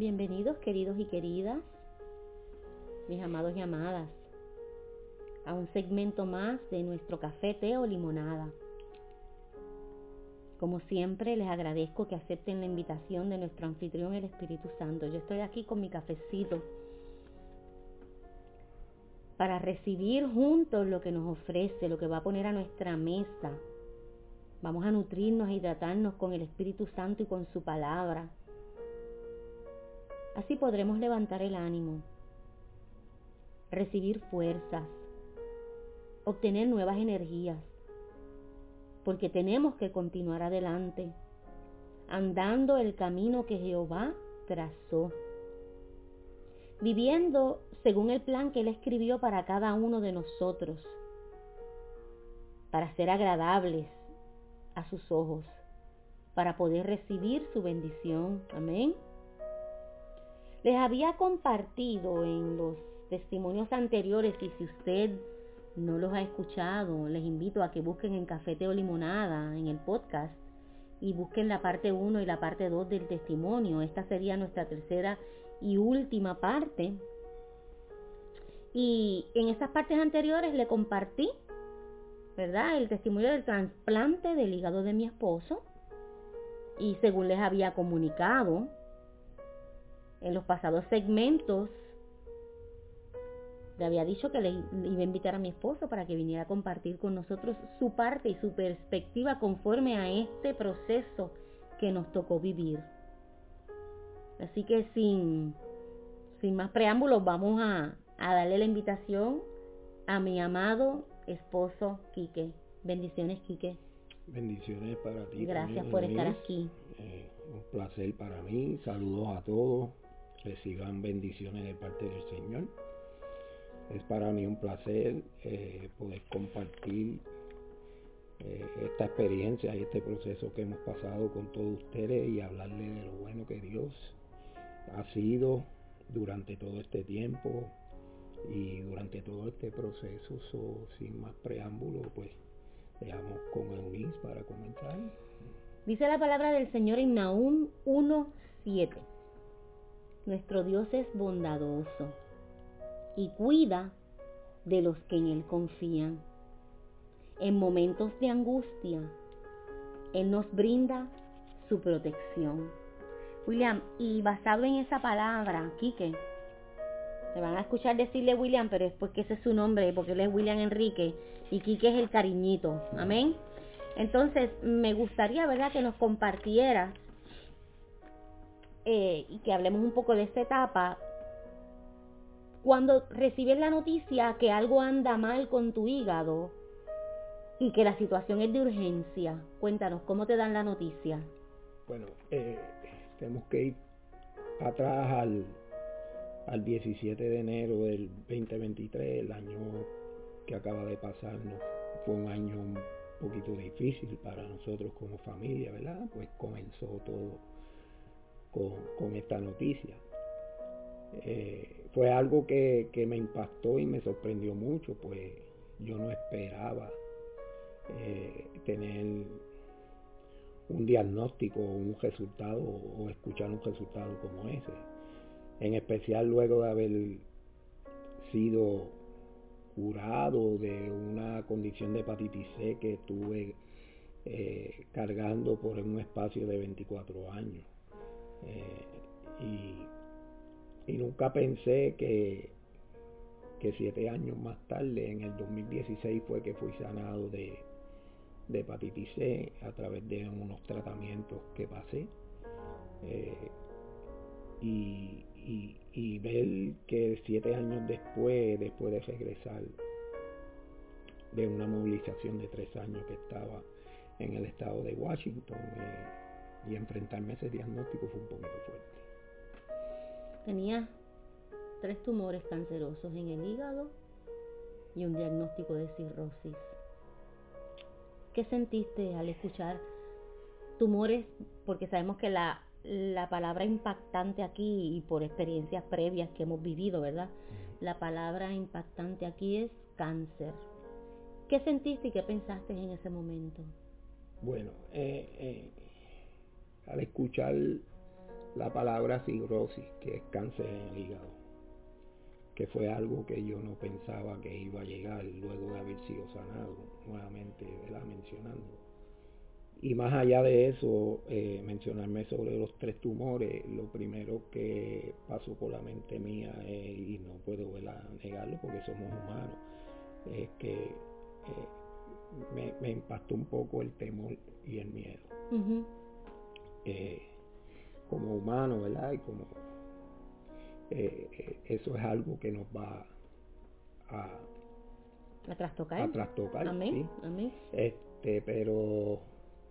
Bienvenidos queridos y queridas, mis amados y amadas, a un segmento más de nuestro café, té o limonada. Como siempre, les agradezco que acepten la invitación de nuestro anfitrión, el Espíritu Santo. Yo estoy aquí con mi cafecito para recibir juntos lo que nos ofrece, lo que va a poner a nuestra mesa. Vamos a nutrirnos, a hidratarnos con el Espíritu Santo y con su palabra. Así podremos levantar el ánimo, recibir fuerzas, obtener nuevas energías, porque tenemos que continuar adelante, andando el camino que Jehová trazó, viviendo según el plan que Él escribió para cada uno de nosotros, para ser agradables a sus ojos, para poder recibir su bendición. Amén. Les había compartido en los testimonios anteriores y si usted no los ha escuchado, les invito a que busquen en Cafete o Limonada, en el podcast, y busquen la parte 1 y la parte 2 del testimonio. Esta sería nuestra tercera y última parte. Y en esas partes anteriores le compartí, ¿verdad? El testimonio del trasplante del hígado de mi esposo. Y según les había comunicado en los pasados segmentos, le había dicho que le iba a invitar a mi esposo para que viniera a compartir con nosotros su parte y su perspectiva conforme a este proceso que nos tocó vivir. Así que sin, sin más preámbulos vamos a, a darle la invitación a mi amado esposo Quique. Bendiciones Quique. Bendiciones para ti. Gracias por estar aquí. Eh, un placer para mí. Saludos a todos. Reciban bendiciones de parte del Señor. Es para mí un placer eh, poder compartir eh, esta experiencia y este proceso que hemos pasado con todos ustedes y hablarle de lo bueno que Dios ha sido durante todo este tiempo y durante todo este proceso. sin más preámbulo, pues dejamos con Eunice para comenzar. Dice la palabra del Señor en Nahum 1.7. Nuestro Dios es bondadoso y cuida de los que en Él confían. En momentos de angustia, Él nos brinda su protección. William, y basado en esa palabra, Quique, te van a escuchar decirle William, pero es porque ese es su nombre, porque él es William Enrique y Quique es el cariñito. Amén. Entonces, me gustaría, ¿verdad?, que nos compartiera eh, y que hablemos un poco de esta etapa cuando recibes la noticia que algo anda mal con tu hígado y que la situación es de urgencia, cuéntanos, ¿cómo te dan la noticia? Bueno, eh, tenemos que ir atrás al, al 17 de enero del 2023, el año que acaba de pasarnos. Fue un año un poquito difícil para nosotros como familia, ¿verdad? Pues comenzó todo con, esta noticia. Eh, fue algo que, me impactó y me sorprendió mucho, pues yo no esperaba eh, tener un diagnóstico un resultado o escuchar un resultado como ese. En especial luego de haber sido curado de una condición de hepatitis C que estuve eh, cargando por un espacio de 24 años. Eh, y nunca pensé que, que siete años más tarde, en el 2016, fue que fui sanado de, de hepatitis C a través de unos tratamientos que pasé. Eh, y, y, ver que siete años después, después de regresar de una movilización de tres años que estaba en el estado de Washington eh, y enfrentarme a ese diagnóstico fue un poquito fuerte. Tenía tres tumores cancerosos en el hígado y un diagnóstico de cirrosis. ¿Qué sentiste al escuchar tumores? Porque sabemos que la, la palabra impactante aquí, y por experiencias previas que hemos vivido, ¿verdad? La palabra impactante aquí es cáncer. ¿Qué sentiste y qué pensaste en ese momento? Bueno, eh, eh, al escuchar la palabra cirrosis, que es cáncer en el hígado, que fue algo que yo no pensaba que iba a llegar luego de haber sido sanado, nuevamente la mencionando. Y más allá de eso, eh, mencionarme sobre los tres tumores, lo primero que pasó por la mente mía, y no puedo negarlo porque somos humanos, es que eh, me, impactó un poco el temor y el miedo. Eh, como humano, ¿verdad? Y como eso es algo que nos va a, a trastocar. A trastocar, Amén. Amén. Este, pero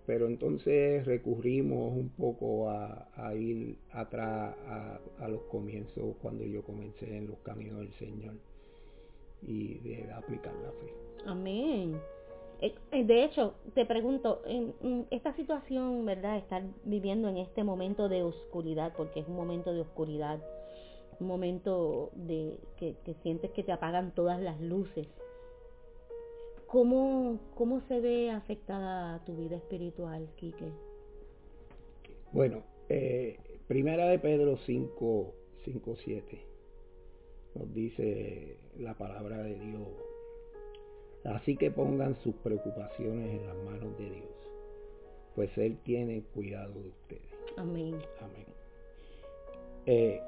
pero entonces recurrimos un poco a, ir atrás a, los comienzos cuando yo comencé en los caminos del Señor y de aplicar la fe. Amén. Eh, eh, de hecho, te pregunto, en, esta situación, ¿verdad? Estar viviendo en este momento de oscuridad, porque es un momento de oscuridad, un momento de que, sientes que te apagan todas las luces ¿Cómo, ¿Cómo se ve afectada tu vida espiritual, Quique? Bueno, eh, primera de Pedro 5, 5, 7 nos dice la palabra de Dios. Así que pongan sus preocupaciones en las manos de Dios, pues Él tiene cuidado de ustedes. Amén. Amén. Eh,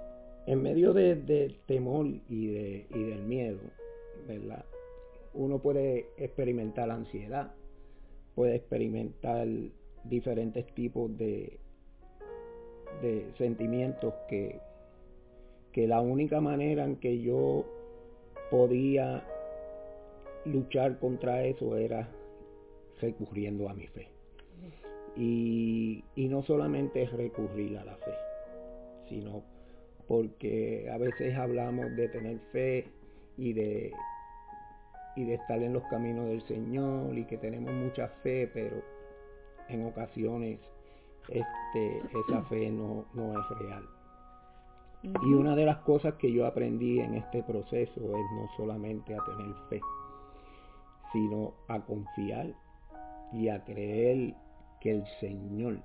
en medio del de temor y, de, y del miedo, ¿verdad? uno puede experimentar ansiedad, puede experimentar diferentes tipos de, de sentimientos que, que la única manera en que yo podía luchar contra eso era recurriendo a mi fe. Y, y, no solamente recurrir a la fe, sino porque a veces hablamos de tener fe y de y de estar en los caminos del Señor y que tenemos mucha fe, pero en ocasiones este, esa fe no, no es real. Y una de las cosas que yo aprendí en este proceso es no solamente a tener fe, sino a confiar y a creer que el Señor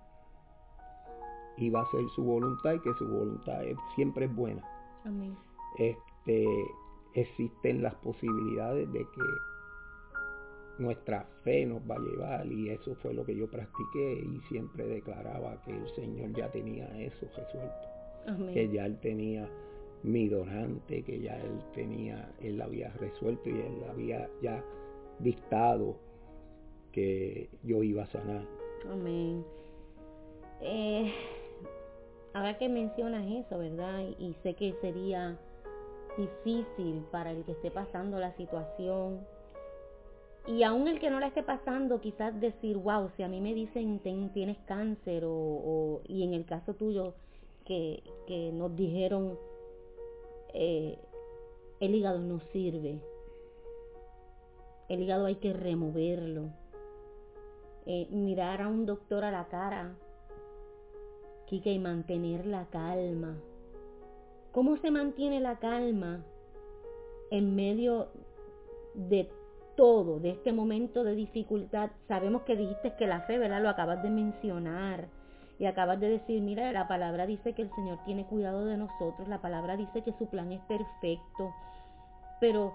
iba a hacer su voluntad y que su voluntad siempre es buena. Amén. Este, existen las posibilidades de que nuestra fe nos va a llevar y eso fue lo que yo practiqué y siempre declaraba que el Señor ya tenía eso resuelto, que ya Él tenía mi donante, que ya Él tenía, Él había resuelto y Él había ya dictado que yo iba a sanar. Amén. Eh, ahora que mencionas eso, ¿verdad? y sé que sería difícil para el que esté pasando la situación. Y aún el que no la esté pasando, quizás decir, wow, si a mí me dicen tienes cáncer o, y en el caso tuyo que, nos dijeron eh, el hígado no sirve, el hígado hay que removerlo, eh, mirar a un doctor a la cara, Kike, y mantener la calma ¿Cómo se mantiene la calma en medio de todo, de este momento de dificultad? Sabemos que dijiste que la fe, ¿verdad? Lo acabas de mencionar. Y acabas de decir, mira, la palabra dice que el Señor tiene cuidado de nosotros, la palabra dice que su plan es perfecto. Pero,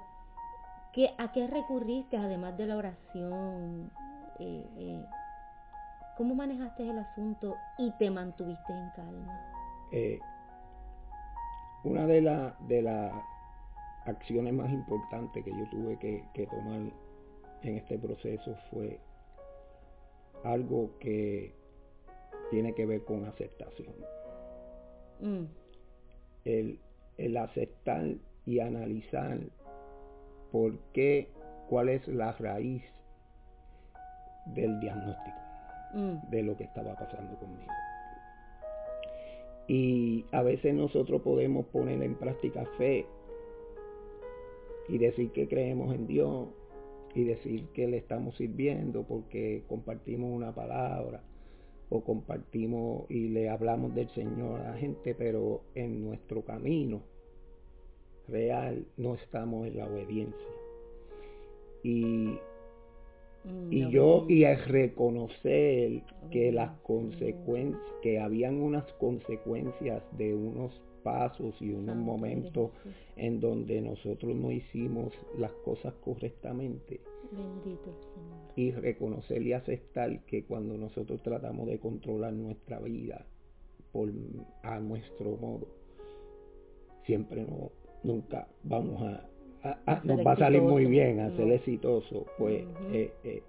¿qué, ¿a qué recurriste además de la oración? Eh, eh, ¿Cómo manejaste el asunto y te mantuviste en calma? Eh, una de, de las acciones más importantes que yo tuve que, tomar en este proceso fue algo que tiene que ver con aceptación. Mm. El, el, aceptar y analizar por qué, cuál es la raíz del diagnóstico mm. de lo que estaba pasando conmigo. Y a veces nosotros podemos poner en práctica fe y decir que creemos en Dios y decir que le estamos sirviendo porque compartimos una palabra o compartimos y le hablamos del Señor a la gente, pero en nuestro camino real no estamos en la obediencia. Y Mm, y yo y es reconocer que las consecuencias que habían unas consecuencias de unos pasos y unos Santo momentos en donde nosotros no hicimos las cosas correctamente Bendito el Señor. y reconocer y aceptar que cuando nosotros tratamos de controlar nuestra vida por a nuestro modo siempre no nunca vamos a, nos va a salir muy bien a ser exitoso pues eh, eh,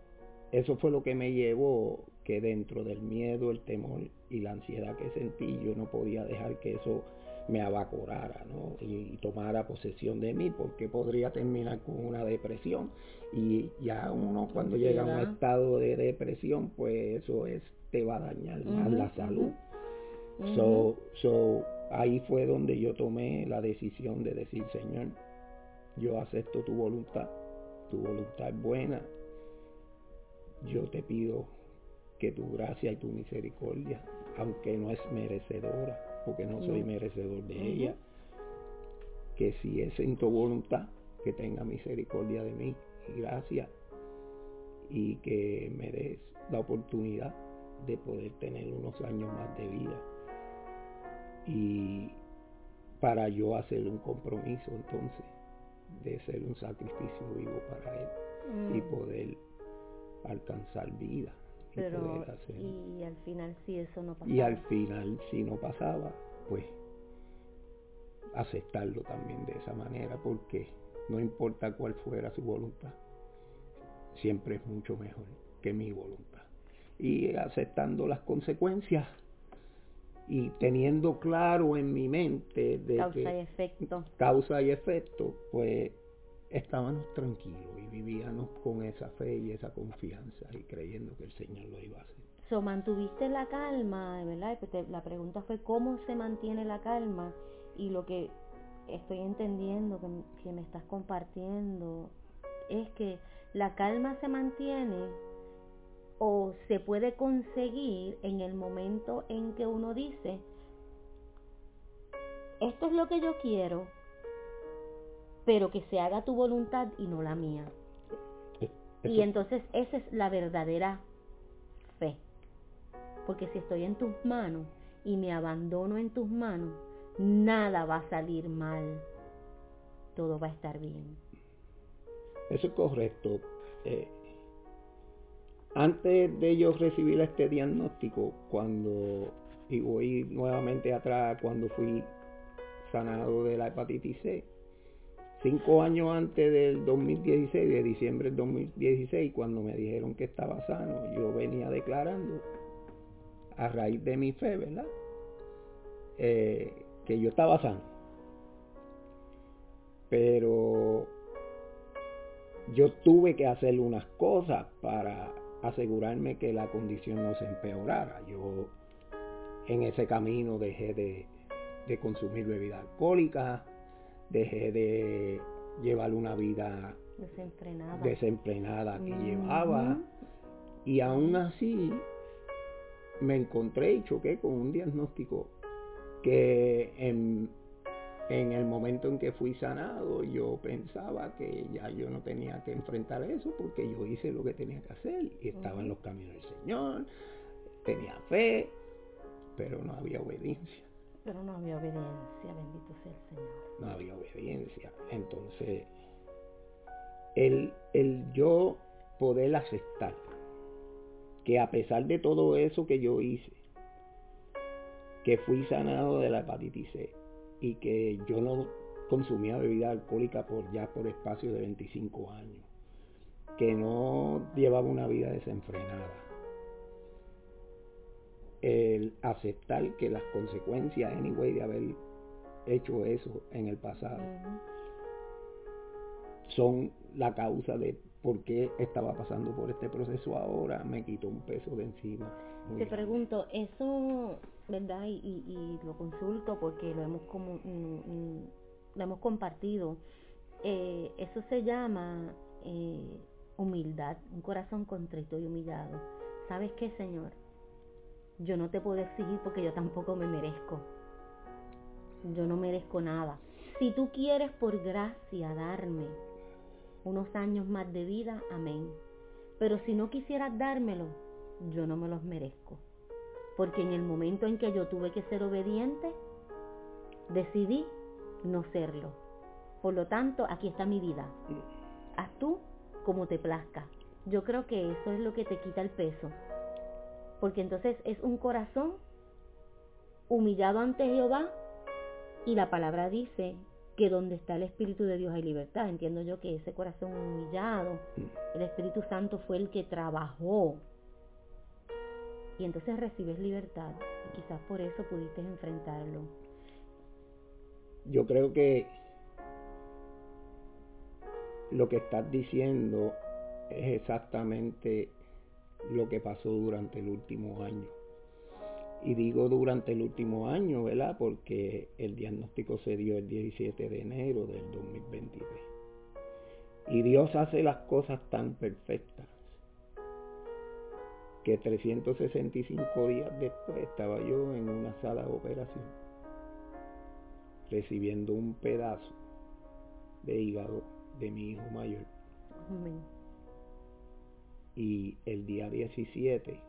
eso fue lo que me llevó que dentro del miedo el temor y la ansiedad que sentí yo no podía dejar que eso me abacorara ¿no? y, y tomara posesión de mí porque podría terminar con una depresión. Y ya uno cuando llega a un estado de depresión pues eso es te va a dañar más la salud. So, so, ahí fue donde yo tomé la decisión de decir, Señor, yo acepto tu voluntad, tu voluntad es buena, yo te pido que tu gracia y tu misericordia, aunque no es merecedora, porque no soy merecedor de ella, que si es en tu voluntad, que tenga misericordia de mí y gracia, y que me des la oportunidad de poder tener unos años más de vida y para yo hacer un compromiso entonces de ser un sacrificio vivo para él y Mm. poder alcanzar vida y Pero, poder hacer y al final si eso no y al final si no pasaba pues aceptarlo también de esa manera porque no importa cuál fuera su voluntad siempre es mucho mejor que mi voluntad y aceptando las consecuencias y teniendo claro en mi mente de Causa que y efecto. causa y efecto, pues estábamos tranquilos y vivíamos con esa fe y esa confianza y creyendo que el Señor lo iba a hacer. So, mantuviste la calma, ¿verdad? Y pues La pregunta fue cómo se mantiene la calma y lo que estoy entendiendo que, que me estás compartiendo es que la calma se mantiene o se puede conseguir en el momento en que uno dice, esto es lo que yo quiero, pero que se haga tu voluntad y no la mía. Y entonces esa es la verdadera fe. Porque si estoy en tus manos y me abandono en tus manos, nada va a salir mal. Todo va a estar bien. Eso es correcto. Eh, antes de yo recibir este diagnóstico, cuando, y voy nuevamente atrás, cuando fui sanado de la hepatitis C, cinco años antes del 2016, de diciembre del 2016, cuando me dijeron que estaba sano, yo venía declarando, a raíz de mi fe, ¿verdad? Eh, que yo estaba sano. Pero yo tuve que hacer unas cosas para asegurarme que la condición no se empeorara. Yo en ese camino dejé de, de consumir bebida alcohólica, dejé de llevar una vida Desenfrenada. desenfrenada que llevaba y aún así me encontré y choqué con un diagnóstico que en, en el momento en que fui sanado yo pensaba que ya yo no tenía que enfrentar eso porque yo hice lo que tenía que hacer y estaba en los caminos del Señor, tenía fe, pero no había obediencia, Pero no había obediencia, bendito sea el Señor. no había obediencia. Entonces, el, el yo poder aceptar que a pesar de todo eso que yo hice, que fui sanado de la hepatitis C y que yo no consumía bebida alcohólica por ya por espacio de 25 años, que no llevaba una vida desenfrenada. El aceptar que las consecuencias, anyway, de haber hecho eso en el pasado, son la causa de por qué estaba pasando por este proceso ahora, me quitó un peso de encima. Te pregunto, eso, ¿verdad? Y, y- y lo consulto porque lo hemos, como, mm, lo hemos compartido. Eh, eso se llama eh, humildad, un corazón contrito y humillado. ¿Sabes qué, Señor? Yo no te puedo exigir porque yo tampoco me merezco. Yo no merezco nada. Si tú quieres por gracia darme unos años más de vida, amén. pero si no quisieras dármelo, yo no me los merezco. Porque en el momento en que yo tuve que ser obediente, decidí no serlo. Por lo tanto, aquí está mi vida. Haz tú como te plazca. Yo creo que eso es lo que te quita el peso. Porque entonces es un corazón humillado ante Jehová y la palabra dice que donde está el Espíritu de Dios hay libertad. Entiendo yo que ese corazón humillado, el Espíritu Santo fue el que trabajó. Y entonces recibes libertad. Y quizás por eso pudiste enfrentarlo. Yo creo que lo que estás diciendo es exactamente lo que pasó durante el último año. Y digo durante el último año, ¿verdad? Porque el diagnóstico se dio el 17 de enero del 2023. Y Dios hace las cosas tan perfectas que 365 días después estaba yo en una sala de operación recibiendo un pedazo de hígado de mi hijo mayor. Y el día 17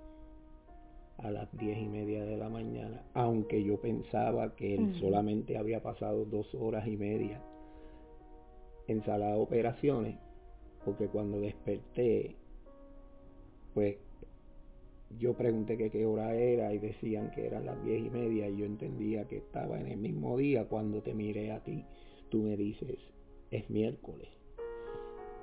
a las diez y media de la mañana, aunque yo pensaba que él solamente había pasado dos horas y media en sala de operaciones, porque cuando desperté, pues yo pregunté que qué hora era y decían que eran las diez y media y yo entendía que estaba en el mismo día cuando te miré a ti. Tú me dices, es miércoles.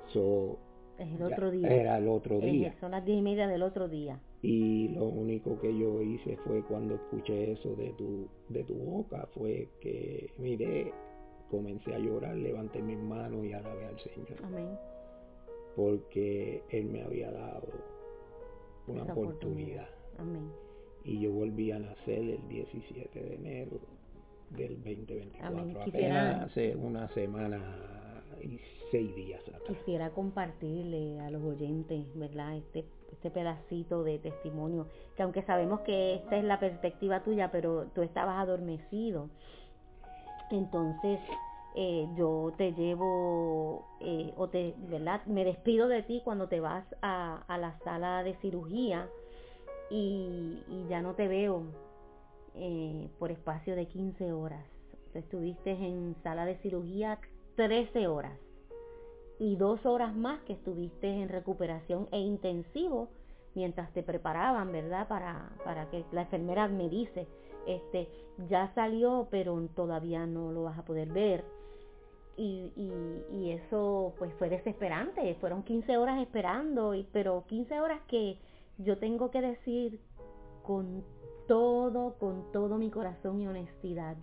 So, es el otro día. Era el otro día. son las diez y media del otro día. Y lo único que yo hice fue cuando escuché eso de tu, de tu boca, fue que miré, comencé a llorar, levanté mis manos y alabé al Señor. Amén. Porque Él me había dado una oportunidad. Amén. Y yo volví a nacer el 17 de enero del 2024. Apenas hace una semana y seis días atrás. Quisiera compartirle a los oyentes, ¿verdad? Este, este pedacito de testimonio, que aunque sabemos que esta es la perspectiva tuya, pero tú estabas adormecido. Entonces, eh, yo te llevo, eh, o te, ¿verdad? Me despido de ti cuando te vas a, a la sala de cirugía y, ya no te veo eh, por espacio de 15 horas. Estuviste en sala de cirugía 13 horas y dos horas más que estuviste en recuperación e intensivo mientras te preparaban, ¿verdad? Para, para que la enfermera me dice, este, ya salió, pero todavía no lo vas a poder ver. Y, y, eso pues fue desesperante, fueron 15 horas esperando, y, pero 15 horas que yo tengo que decir con todo, con todo mi corazón y honestidad,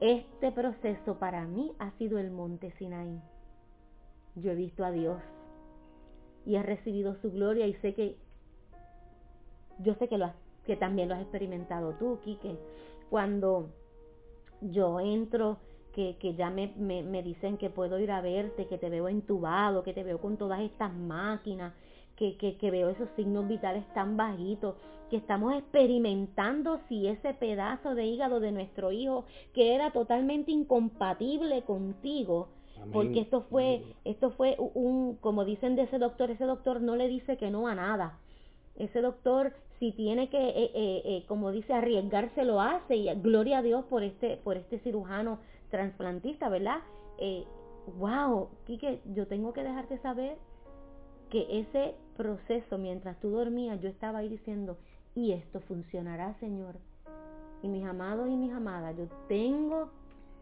este proceso para mí ha sido el monte Sinaí yo he visto a Dios y he recibido su gloria y sé que yo sé que lo que también lo has experimentado tú, Quique. Cuando yo entro, que, que ya me, me, me, dicen que puedo ir a verte, que te veo entubado, que te veo con todas estas máquinas, que, que, que veo esos signos vitales tan bajitos, que estamos experimentando si ese pedazo de hígado de nuestro hijo, que era totalmente incompatible contigo, porque esto fue, esto fue un, como dicen de ese doctor, ese doctor no le dice que no a nada. Ese doctor, si tiene que, eh, eh, eh, como dice, arriesgarse, lo hace. Y gloria a Dios por este, por este cirujano trasplantista, ¿verdad? Eh, wow, Quique, yo tengo que dejarte saber que ese proceso, mientras tú dormías, yo estaba ahí diciendo, y esto funcionará, Señor. Y mis amados y mis amadas, yo tengo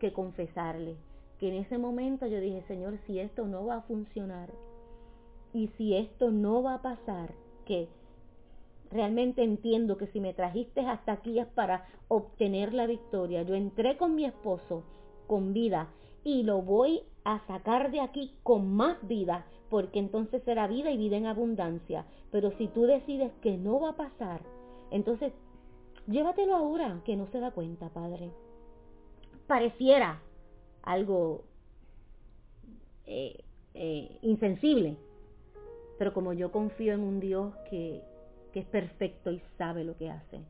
que confesarle que en ese momento yo dije, Señor, si esto no va a funcionar y si esto no va a pasar, que realmente entiendo que si me trajiste hasta aquí es para obtener la victoria. Yo entré con mi esposo con vida y lo voy a sacar de aquí con más vida, porque entonces será vida y vida en abundancia. Pero si tú decides que no va a pasar, entonces llévatelo ahora, que no se da cuenta, Padre. Pareciera algo eh, eh, insensible. Pero como yo confío en un Dios que, que, es perfecto y sabe lo que hace,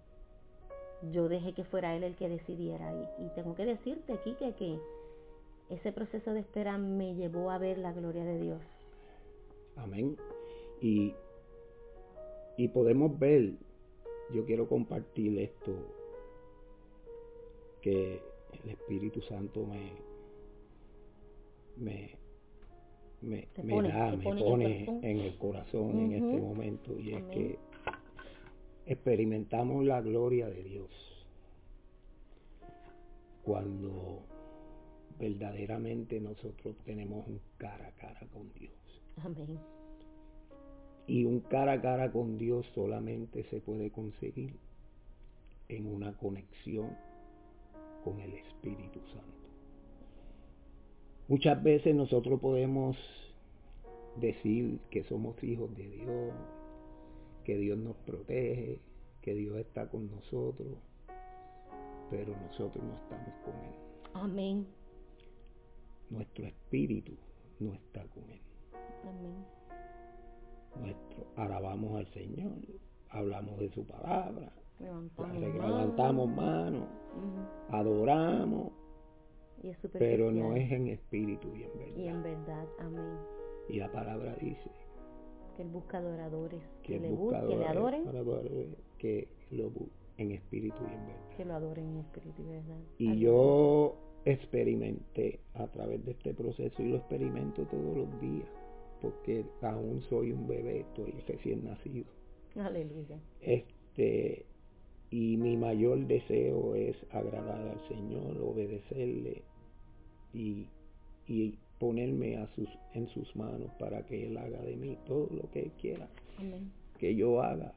yo dejé que fuera Él el que decidiera. Y, tengo que decirte, aquí que ese proceso de espera me llevó a ver la gloria de Dios. Amén. Y, y podemos ver, yo quiero compartir esto, que el Espíritu Santo me, me, me, da, me pone, en el corazón en este momento. Y es que experimentamos la gloria de Dios cuando verdaderamente nosotros tenemos un cara a cara con Dios. Amén. Y un cara a cara con Dios solamente se puede conseguir en una conexión con el Espíritu Santo. Muchas veces nosotros podemos decir que somos hijos de Dios, que Dios nos protege, que Dios está con nosotros, pero nosotros no estamos con Él. Amén. Nuestro espíritu no está con Él. Amén. Nuestro, alabamos al Señor, hablamos de su palabra, levantamos, manos, adoramos, pero no es en espíritu y en verdad. Y en verdad, amén. Y la palabra dice que Él busca adoradores, que, le, que le adoren, que lo en espíritu y en verdad. Que lo adoren en espíritu y verdad. Y yo experimenté a través de este proceso y lo experimento todos los días, porque aún soy un bebé, estoy recién nacido. Aleluya. Este, y mi mayor deseo es agradar al Señor, obedecerle y, y ponerme a sus, en sus manos para que Él haga de mí todo lo que Él quiera que yo haga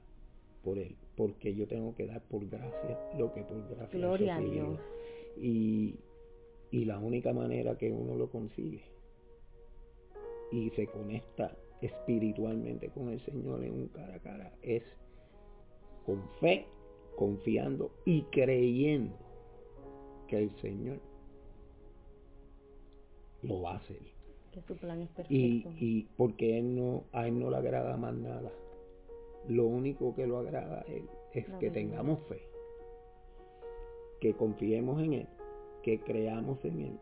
por Él, porque yo tengo que dar por gracia lo que por gracia Gloria a Dios. Y, y la única manera que uno lo consigue y se conecta espiritualmente con el Señor en un cara a cara es con fe confiando y creyendo que el Señor lo va a hacer. Que su plan es perfecto. Y, y porque él no, a Él no le agrada más nada. Lo único que lo agrada a Él es que tengamos fe, que confiemos en Él, que creamos en Él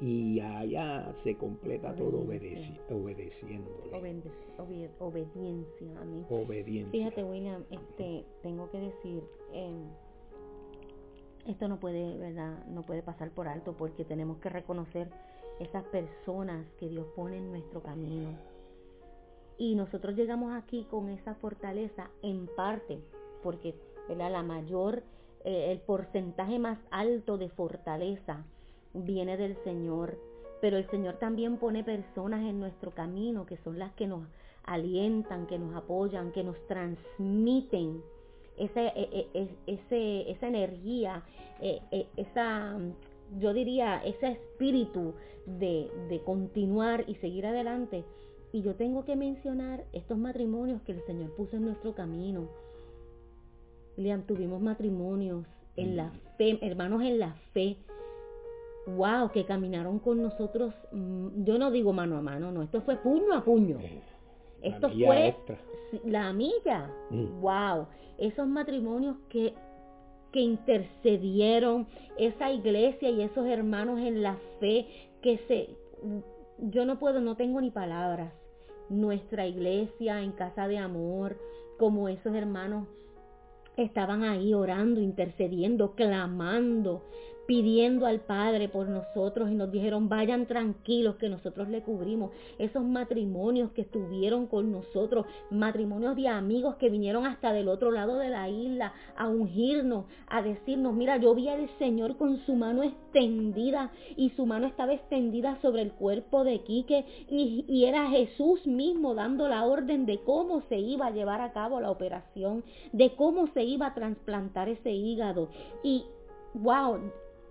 y allá se completa todo obedeci obedeciéndole. obediencia a mí. Obediencia. Fíjate, William, este, tengo que decir, em, esto no puede, ¿verdad? No puede pasar por alto porque tenemos que reconocer esas personas que Dios pone en nuestro camino. Y nosotros llegamos aquí con esa fortaleza en parte, porque ¿verdad? la mayor, eh, el porcentaje más alto de fortaleza viene del Señor, pero el Señor también pone personas en nuestro camino que son las que nos alientan, que nos apoyan, que nos transmiten esa, e, e, e, ese, esa energía, esa, yo diría, ese espíritu de, de continuar y seguir adelante. Y yo tengo que mencionar estos matrimonios que el Señor puso en nuestro camino. Liam, tuvimos matrimonios en la mm. fe, hermanos en la fe, wow, que caminaron con nosotros, mm, yo no digo mano a mano, no, esto fue puño a puño. Eh, esto fue la milla, wow, mm. esos matrimonios que, que intercedieron, esa iglesia y esos hermanos en la fe que se, yo no puedo, no tengo ni palabras. Nuestra iglesia en casa de amor, como esos hermanos estaban ahí orando, intercediendo, clamando, pidiendo al Padre por nosotros y nos dijeron, vayan tranquilos que nosotros le cubrimos. Esos matrimonios que estuvieron con nosotros, matrimonios de amigos que vinieron hasta del otro lado de la isla a ungirnos, a decirnos, mira, yo vi al Señor con su mano extendida y su mano estaba extendida sobre el cuerpo de Quique y, y era Jesús mismo dando la orden de cómo se iba a llevar a cabo la operación, de cómo se iba a trasplantar ese hígado. Y wow,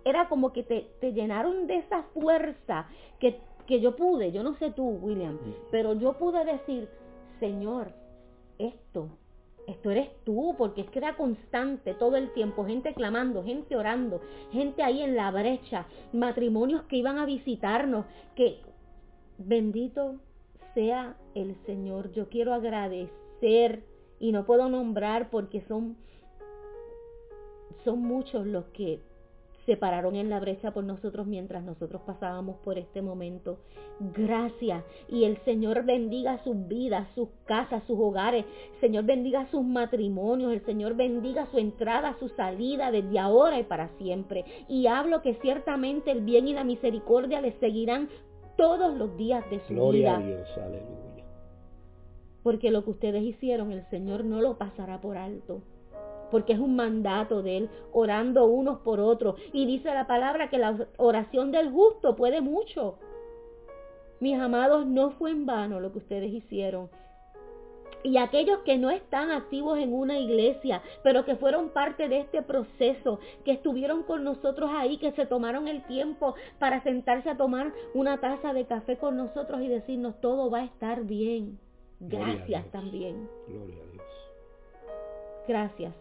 era como que te, te llenaron de esa fuerza que, que yo pude, yo no sé tú, William, pero yo pude decir, Señor, esto, esto eres tú, porque es que era constante todo el tiempo, gente clamando, gente orando, gente ahí en la brecha, matrimonios que iban a visitarnos, que bendito sea el Señor. Yo quiero agradecer y no puedo nombrar porque son son muchos los que se pararon en la brecha por nosotros mientras nosotros pasábamos por este momento. Gracias. Y el Señor bendiga sus vidas, sus casas, sus hogares. Señor bendiga sus matrimonios. El Señor bendiga su entrada, su salida desde ahora y para siempre. Y hablo que ciertamente el bien y la misericordia les seguirán todos los días de su Gloria vida. a Dios, aleluya. Porque lo que ustedes hicieron, el Señor no lo pasará por alto. Porque es un mandato de Él, orando unos por otros. Y dice la palabra que la oración del justo puede mucho. Mis amados, no fue en vano lo que ustedes hicieron. Y aquellos que no están activos en una iglesia, pero que fueron parte de este proceso, que estuvieron con nosotros ahí, que se tomaron el tiempo para sentarse a tomar una taza de café con nosotros y decirnos todo va a estar bien. Gloria a Gracias Dios. también. Gloria a Dios. Gracias,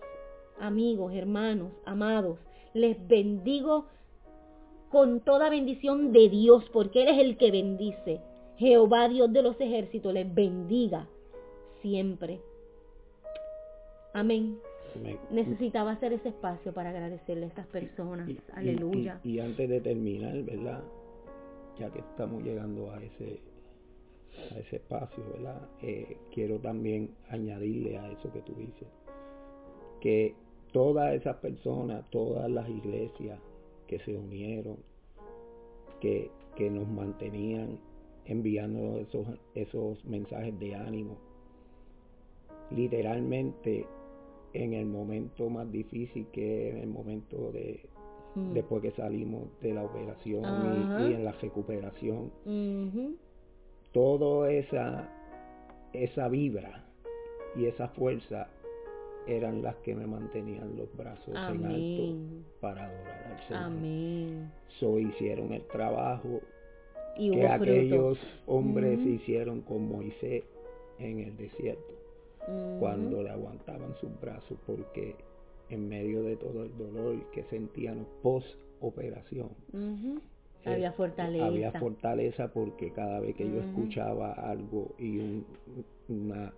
amigos, hermanos, amados. Les bendigo con toda bendición de Dios, porque Él es el que bendice. Jehová, Dios de los ejércitos, les bendiga siempre. Amén. Amén. Necesitaba hacer ese espacio para agradecerle a estas personas. Y- y- Aleluya. Y, y antes de terminar, ¿verdad? Ya que estamos llegando a ese a ese espacio, ¿verdad? Eh, quiero también añadirle a eso que tú dices, que todas esas personas, todas las iglesias que se unieron, que, que nos mantenían enviando esos, esos mensajes de ánimo, literalmente en el momento más difícil que es el momento de Mm. después que salimos de la operación y- en la recuperación toda esa esa vibra y esa fuerza eran las que me mantenían los brazos en alto para adorar al Señor. Amén. So hicieron el trabajo Y que aquellos fruto. hombres hicieron con Moisés en el desierto. Cuando le aguantaban sus brazos porque en medio de todo el dolor que sentían post operación Ujú. Había fortaleza. Eh, había fortaleza porque cada vez que yo escuchaba algo y un- una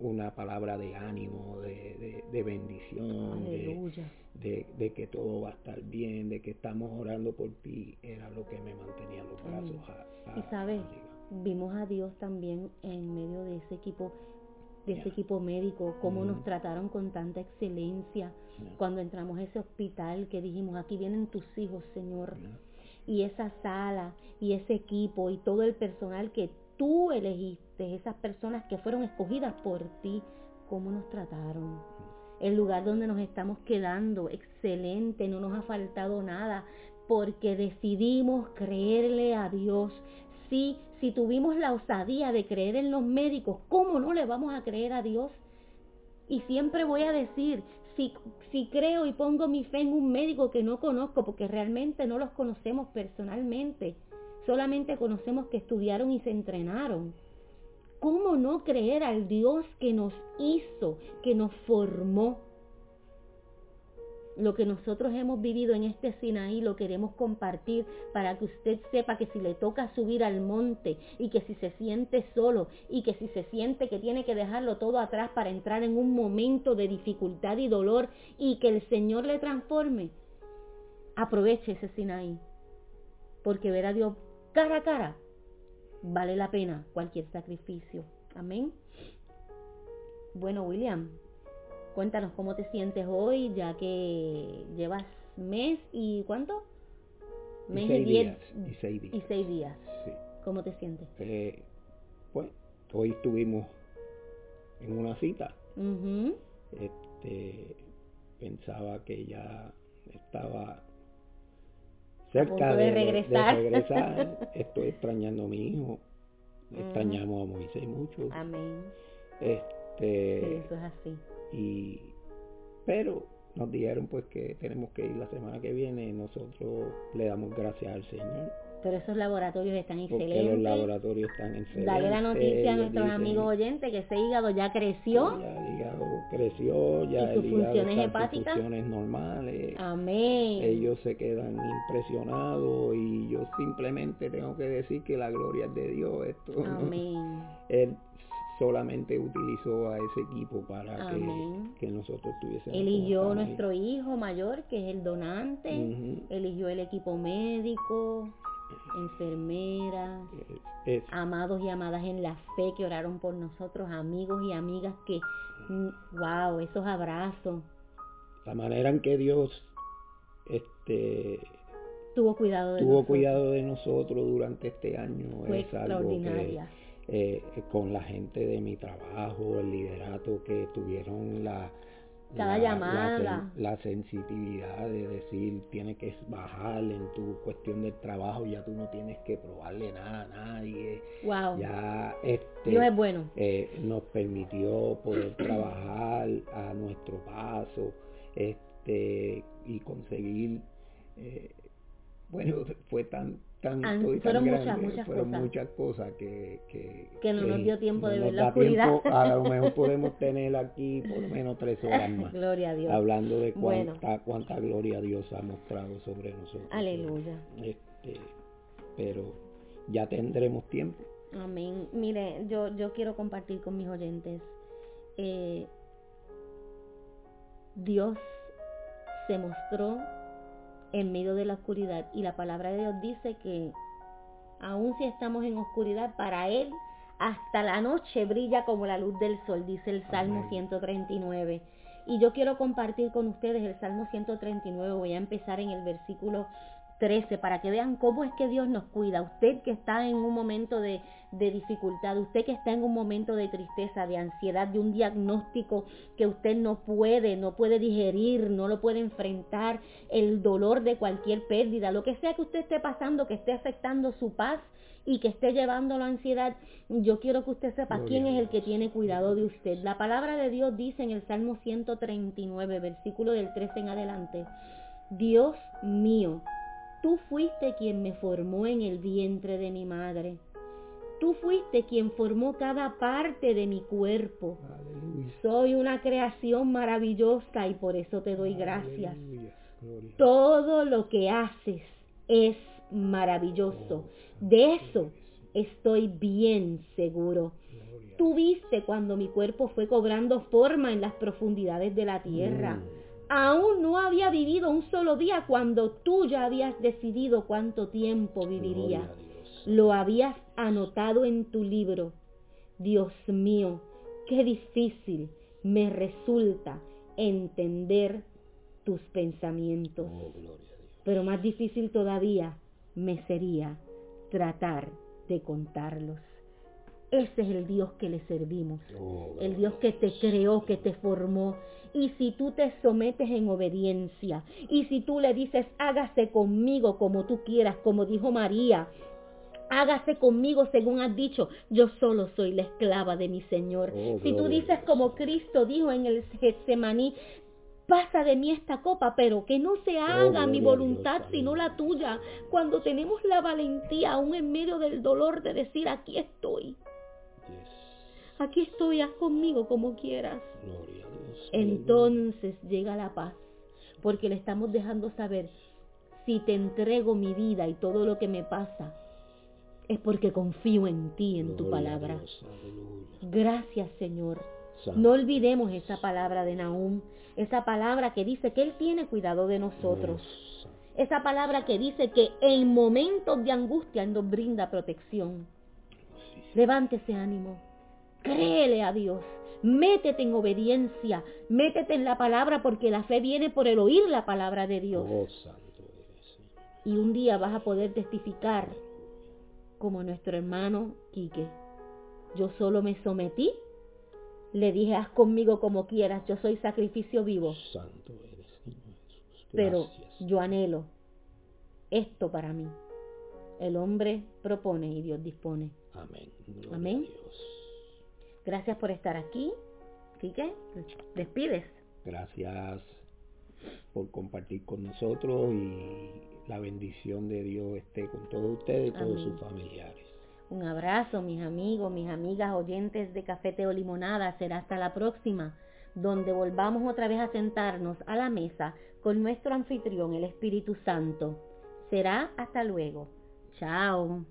una palabra de ánimo de, de- de bendición de, de- de que todo va a estar bien de que estamos orando por ti era lo que me mantenía los brazos a- a- Y sabes, arriba. vimos a Dios también en medio de ese equipo, de ese Yeah. equipo médico, cómo nos trataron con tanta excelencia. Yeah. Cuando entramos a ese hospital que dijimos, aquí vienen tus hijos, Señor. Yeah. Y esa sala y ese equipo y todo el personal que tú elegiste, esas personas que fueron escogidas por ti, cómo nos trataron. El lugar donde nos estamos quedando, excelente, no nos ha faltado nada, porque decidimos creerle a Dios. Sí, si tuvimos la osadía de creer en los médicos, ¿cómo no le vamos a creer a Dios? Y siempre voy a decir, si, si creo y pongo mi fe en un médico que no conozco, porque realmente no los conocemos personalmente, solamente conocemos que estudiaron y se entrenaron. ¿Cómo no creer al Dios que nos hizo, que nos formó? Lo que nosotros hemos vivido en este Sinaí lo queremos compartir para que usted sepa que si le toca subir al monte y que si se siente solo y que si se siente que tiene que dejarlo todo atrás para entrar en un momento de dificultad y dolor y que el Señor le transforme, aproveche ese Sinaí. Porque ver a Dios cara a cara vale la pena cualquier sacrificio. Amén. Bueno, William, cuéntanos cómo te sientes hoy, ya que llevas mes y cuánto? Y Mes seis diez días, y seis días. y seis días. Sí. ¿Cómo te sientes? Eh, pues hoy estuvimos en una cita. Ujú. Este, pensaba que ya estaba cerca de de, de- de regresar. regresar. Estoy extrañando a mi hijo. Extrañamos a Moisés mucho. Amén. Este, Sí, eso es así. y pero nos dijeron pues que tenemos que ir la semana que viene. Nosotros le damos gracias al Señor Pero esos laboratorios están porque los excelentes. laboratorios están excelentes. Dale la noticia a nuestros dicen, amigos oyentes que ese hígado ya creció. Ya el hígado creció, ya ¿Y sus el hígado funciones hepáticas? funciones normales. Amén. Ellos se quedan impresionados y yo simplemente tengo que decir que la gloria es de Dios. Esto, ¿no? Amén. Él solamente utilizó a ese equipo para que, nosotros tuviésemos. Eligió nuestro hijo mayor, que es el donante, eligió el equipo médico, enfermeras, amados y amadas en la fe que oraron por nosotros, amigos y amigas que, wow, esos abrazos. La manera en que Dios este, tuvo cuidado de tuvo nosotros. cuidado de nosotros durante este año es algo que eh, con la gente de mi trabajo, el liderato que tuvieron la cada llamada. La, sensibilidad de decir, tiene que bajar en tu cuestión del trabajo, ya tú no tienes que probarle nada a nadie. Wow. Ya este, Dios es bueno. Eh, nos permitió poder trabajar a nuestro paso este, y conseguir, eh, bueno, fue tan fueron muchas, muchas fueron cosas. muchas cosas que, que, no nos dio tiempo de ver la oscuridad. a lo mejor podemos tener aquí por lo menos tres horas más. gloria a Dios. Hablando de cuánta, cuánta gloria Dios ha mostrado sobre nosotros. Aleluya. Este, pero ya tendremos tiempo. Amén. Mire, yo, yo quiero compartir con mis oyentes. Eh, Dios se mostró en medio de la oscuridad. Y la palabra de Dios dice que aun si estamos en oscuridad, para Él hasta la noche brilla como la luz del sol, dice el Salmo 139. Y yo quiero compartir con ustedes el Salmo 139. Voy a empezar en el versículo 13 para que vean cómo es que Dios nos cuida. Usted que está en un momento de, de, dificultad, usted que está en un momento de tristeza, de ansiedad, de un diagnóstico que usted no puede, no puede digerir, no lo puede enfrentar, el dolor de cualquier pérdida, lo que sea que usted esté pasando, que esté afectando su paz y que esté llevando la ansiedad, yo quiero que usted sepa quién es el que tiene cuidado de usted. La palabra de Dios dice en el Salmo 139, versículo del 13 en adelante, Dios mío, Tú fuiste quien me formó en el vientre de mi madre. Tú fuiste quien formó cada parte de mi cuerpo. Soy una creación maravillosa y por eso te doy gracias. Todo lo que haces es maravilloso. Oh, de eso estoy bien seguro. Tú viste cuando mi cuerpo fue cobrando forma en las profundidades de la tierra. Mm aún no había vivido un solo día cuando tú ya habías decidido cuánto tiempo viviría. Lo habías anotado en tu libro. Dios mío, qué difícil me resulta entender tus pensamientos. Oh, Pero más difícil todavía me sería tratar de contarlos. Ese es el Dios que le servimos, oh, el Dios que te creó, que te formó. Y si tú te sometes en obediencia, y si tú le dices, hágase conmigo como tú quieras, como dijo María, hágase conmigo según has dicho, yo solo soy la esclava de mi Señor. Oh, si tú dices como Cristo dijo en el Getsemaní, pasa de mí esta copa, pero que no se oh, haga mi voluntad sino la tuya. Cuando tenemos la valentía aún en medio del dolor de decir, aquí estoy aquí estoy, haz conmigo como quieras. Entonces llega la paz, porque le estamos dejando saber, si te entrego mi vida y todo lo que me pasa, es porque confío en ti, en tu palabra. Gracias Señor. No olvidemos esa palabra de Nahum, esa palabra que dice que Él tiene cuidado de nosotros. Esa palabra que dice que en momentos de angustia Él nos brinda protección. Levántese ánimo. Créele a Dios. Métete en obediencia, métete en la palabra porque la fe viene por el oír la palabra de Dios. Oh, y un día vas a poder testificar como nuestro hermano Quique. Yo solo me sometí, le dije, haz conmigo como quieras, yo soy sacrificio vivo. Santo eres. Pero yo anhelo esto para mí. El hombre propone y Dios dispone. Amén. Amén. Gracias por estar aquí. Quique, despides. Gracias por compartir con nosotros y la bendición de Dios esté con todos ustedes y todos sus familiares. Un abrazo, mis amigos, mis amigas oyentes de Café o Limonada. Será hasta la próxima, donde volvamos otra vez a sentarnos a la mesa con nuestro anfitrión, el Espíritu Santo. Será hasta luego. Chao.